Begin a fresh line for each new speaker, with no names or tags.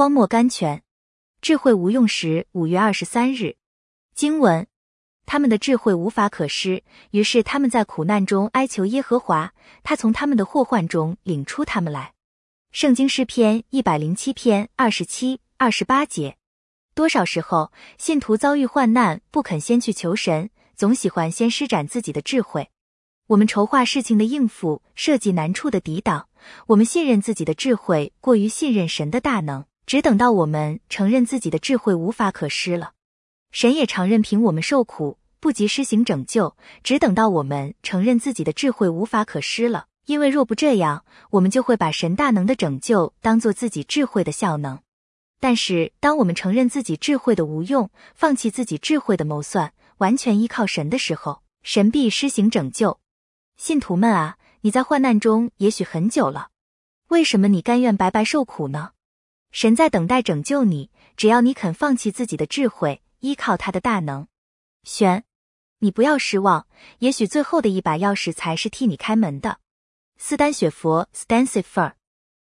荒漠甘泉，智慧无用时。五月二十三日，经文：他们的智慧无法可施，于是他们在苦难中哀求耶和华，他从他们的祸患中领出他们来。圣经诗篇一百零七篇二十七、二十八节。多少时候，信徒遭遇患难，不肯先去求神，总喜欢先施展自己的智慧。我们筹划事情的应付，设计难处的抵挡。我们信任自己的智慧，过于信任神的大能。只等到我们承认自己的智慧无法可施了，神也常任凭我们受苦，不及施行拯救。只等到我们承认自己的智慧无法可施了，因为若不这样，我们就会把神大能的拯救当做自己智慧的效能。但是，当我们承认自己智慧的无用，放弃自己智慧的谋算，完全依靠神的时候，神必施行拯救。信徒们啊，你在患难中也许很久了，为什么你甘愿白白受苦呢？神在等待拯救你，只要你肯放弃自己的智慧，依靠他的大能。玄，你不要失望，也许最后的一把钥匙才是替你开门的。斯丹雪佛 （Stansifer）。